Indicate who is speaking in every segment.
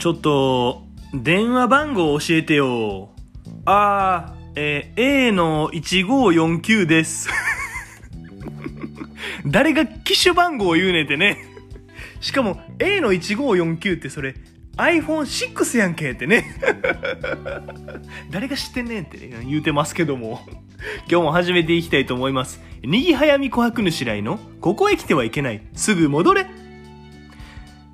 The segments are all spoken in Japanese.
Speaker 1: ちょっと、電話番号教えてよ。あー、えー A の1549です。誰が機種番号を言うねてね。しかも、A の1549ってそれ、iPhone6 やんけってね。誰が知ってんねんって、ね、言うてますけども。今日も始めていきたいと思います。にぎはやみ琥珀主来の、ここへ来てはいけない。すぐ戻れ。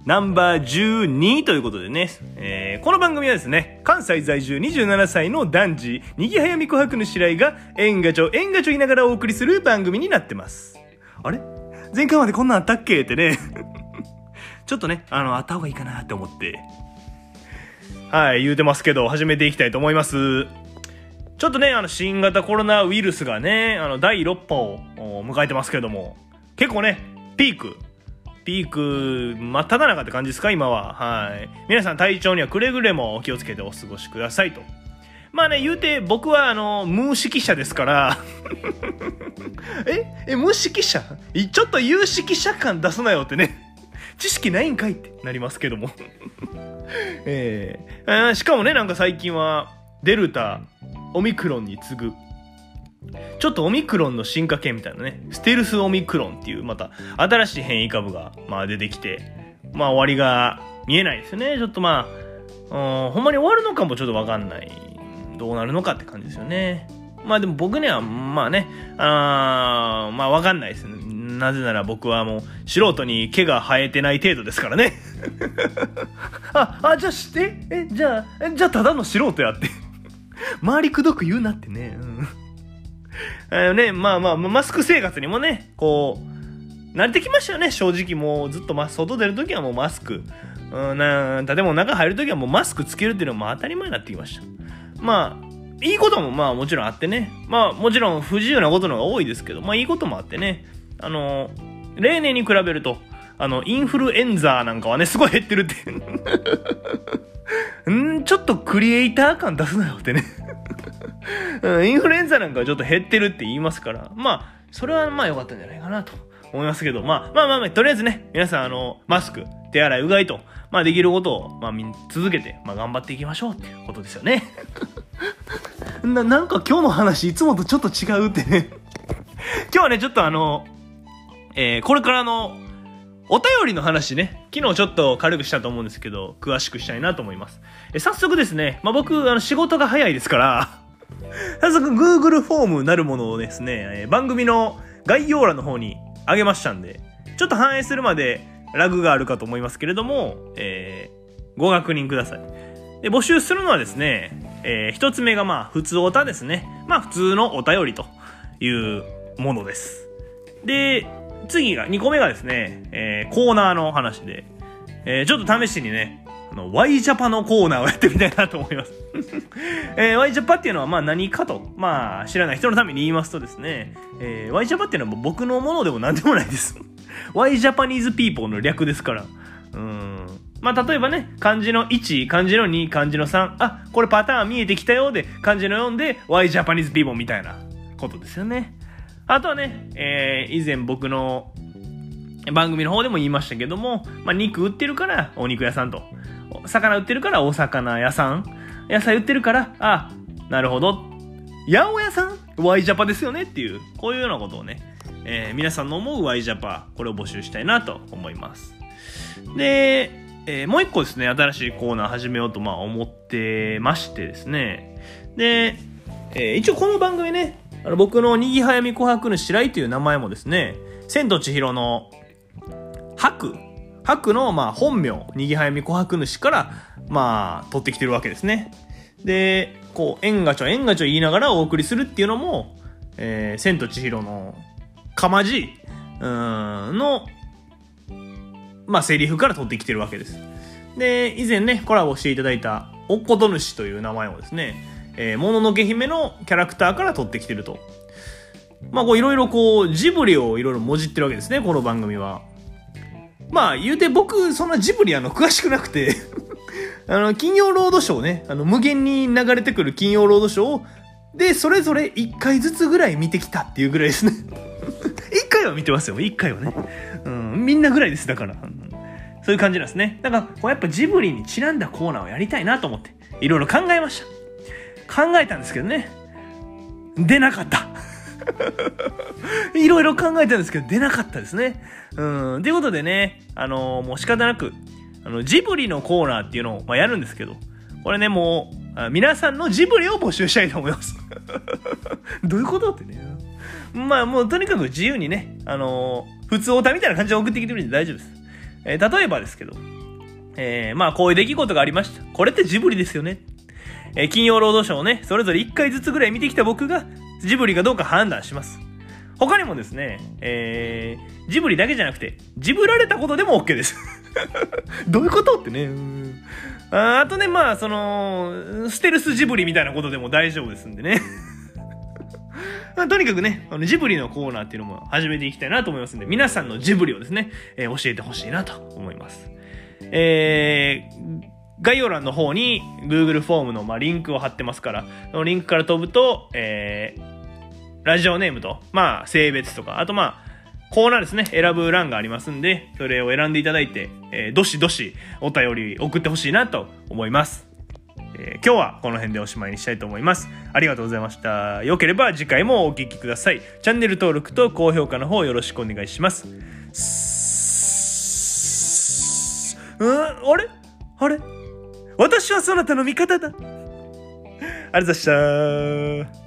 Speaker 1: ナンバー12ということでね、えーこの番組はですね、関西在住27歳の男児、にぎはやみ琥珀の白井が、えんがちょ、えんがちょ言いながらお送りする番組になってます。あれ？前回までこんなんあったっけ？ってね。ちょっとね、あの、あった方がいいかなって思って。はい、言うてますけど、始めていきたいと思います。ちょっとね、あの、新型コロナウイルスがね、あの、第6波を迎えてますけども、結構ね、ピーク、ピーク、真っ只中って感じですか、今は。はい。皆さん体調にはくれぐれもお気をつけてお過ごしくださいと。まあね、言うて、僕は、あの、無識者ですから、え？え、無識者？いちょっと有識者感出すなよってね。知識ないんかいってなりますけども。えーあーしかもね、なんか最近は、デルタ、オミクロンに次ぐ、ちょっとオミクロンの進化系みたいなね、ステルスオミクロンっていうまた新しい変異株が、まあ、出てきて、まあ終わりが見えないですよね。ちょっとまあ、うんほんまに終わるのかもちょっとわかんない。どうなるのかって感じですよね。まあでも僕には、まあね、あまあわかんないですね。なぜなら僕はもう素人に毛が生えてない程度ですからね。あ、あ、じゃあして、え、じゃあ、じゃあただの素人やって。周りくどく言うなってね。うん。あのね、まあまあ、マスク生活にもね、こう、慣れてきましたよね、正直もうずっとま外出るときはもうマスク。うん、な建物中入るときはもうマスクつけるっていうのはまあ当たり前になってきました。まあ、いいこともまあもちろんあってね。まあもちろん不自由なことの方が多いですけど、まあいいこともあってね。あの、例年に比べると、あの、インフルエンザなんかはね、すごい減ってるって。んちょっとクリエイター感出すなよってね。うんインフルエンザなんかはちょっと減ってるって言いますから、まあ、それはまあ良かったんじゃないかなと思いますけど、まあまあまあまあ、とりあえずね、皆さん、あの、マスク、手洗い、うがいと、まあできることを、まあ続けて、まあ頑張っていきましょうっていうことですよね。な、なんか今日の話、いつもとちょっと違うってね。今日はね、ちょっとあの、えーこれからの、お便りの話ね、昨日ちょっと軽くしたと思うんですけど、詳しくしたいなと思います。え早速ですね、まあ僕、あの、仕事が早いですから、早速 Google フォームなるものをですね、番組の概要欄の方にあげましたんで、ちょっと反映するまでラグがあるかと思いますけれども、えーご確認ください。で、募集するのはですね、えー一つ目がまあ、普通おたですね。まあ、普通のお便りというものです。で、次が、2個目がですね、えーコーナーの話で、えーちょっと試しにね、の、Y ジャパのコーナーをやってみたいなと思います。えー、Y ジャパっていうのはまあ何かと、まあ知らない人のために言いますとですね、えー、Y ジャパっていうのは僕のものでも何でもないです。Y ジャパニーズピーポーの略ですから。うん。まあ例えばね、漢字の1、漢字の2、漢字の3、あ、これパターン見えてきたようで、漢字の4で Why Japanese people みたいなことですよね。あとはね、えー、以前僕の番組の方でも言いましたけども、まあ、肉売ってるからお肉屋さんと、魚売ってるからお魚屋さん、野菜売ってるから、あ、なるほど、八百屋さん ?Y ジャパですよねっていう、こういうようなことをね、えー皆さんの思う Y ジャパ、これを募集したいなと思います。で、えーもう一個ですね、新しいコーナー始めようとまあ思ってましてですね、で、えー一応この番組ね、あの僕のにぎはやみ琥珀の白井という名前もですね、千と千尋の白白のまあ本名にぎはやみ琥珀主からまあ取ってきてるわけですね。でこう縁がちょ縁がちょ言いながらお送りするっていうのも「えー千と千尋のかまじうんのまあセリフから取ってきてるわけです。で以前ねコラボしていただいた「おっこと主」という名前もですねえーもののけ姫のキャラクターから取ってきてると。まあこういろいろこうジブリをいろいろもじってるわけですねこの番組は。まあ言うて僕そんなジブリあの詳しくなくて。あの金曜ロードショーね。あの無限に流れてくる金曜ロードショーを。でそれぞれ1回ずつぐらい見てきたっていうぐらいですね。1回は見てますよ。1回はね、うん、みんなぐらいですだから。そういう感じなんですね。だから、こうやっぱジブリにちなんだコーナーをやりたいなと思って、いろいろ考えました。考えたんですけどね、出なかった。いろいろ考えたんですけど、出なかったですね。うん。ということでね、あのー、もう仕方なく、あの、ジブリのコーナーっていうのを、まあ、やるんですけど、これね、もう、皆さんのジブリを募集したいと思います。どういうことってね。まあ、もうとにかく自由にね、あのー、普通オタみたいな感じで送ってきてくれて大丈夫です。えー、例えばですけど、えー、まあ、こういう出来事がありました。これってジブリですよね。え、金曜ロードショーをね、それぞれ1回ずつぐらい見てきた僕が、ジブリがどうか判断します。他にもですね、えー、ジブリだけじゃなくて、ジブられたことでも OK です。どういうことってね。ああとね、まあ、その、ステルスジブリみたいなことでも大丈夫ですんでね。まあ、とにかくね、あのジブリのコーナーっていうのも始めていきたいなと思いますんで、皆さんのジブリをですね、えー、教えてほしいなと思います。えー、概要欄の方に Google フォームの、まあ、リンクを貼ってますから、そのリンクから飛ぶと、えー、ラジオネームと、まあ、性別とか、あとまあ、コーナーですね、選ぶ欄がありますんで、それを選んでいただいて、えー、どしどしお便り送ってほしいなと思います。えー、今日はこの辺でおしまいにしたいと思います。ありがとうございました。よければ次回もお聴きください。チャンネル登録と高評価の方よろしくお願いします。うん？あれ？あれ？私はそなたの味方だ。ありがとうございました。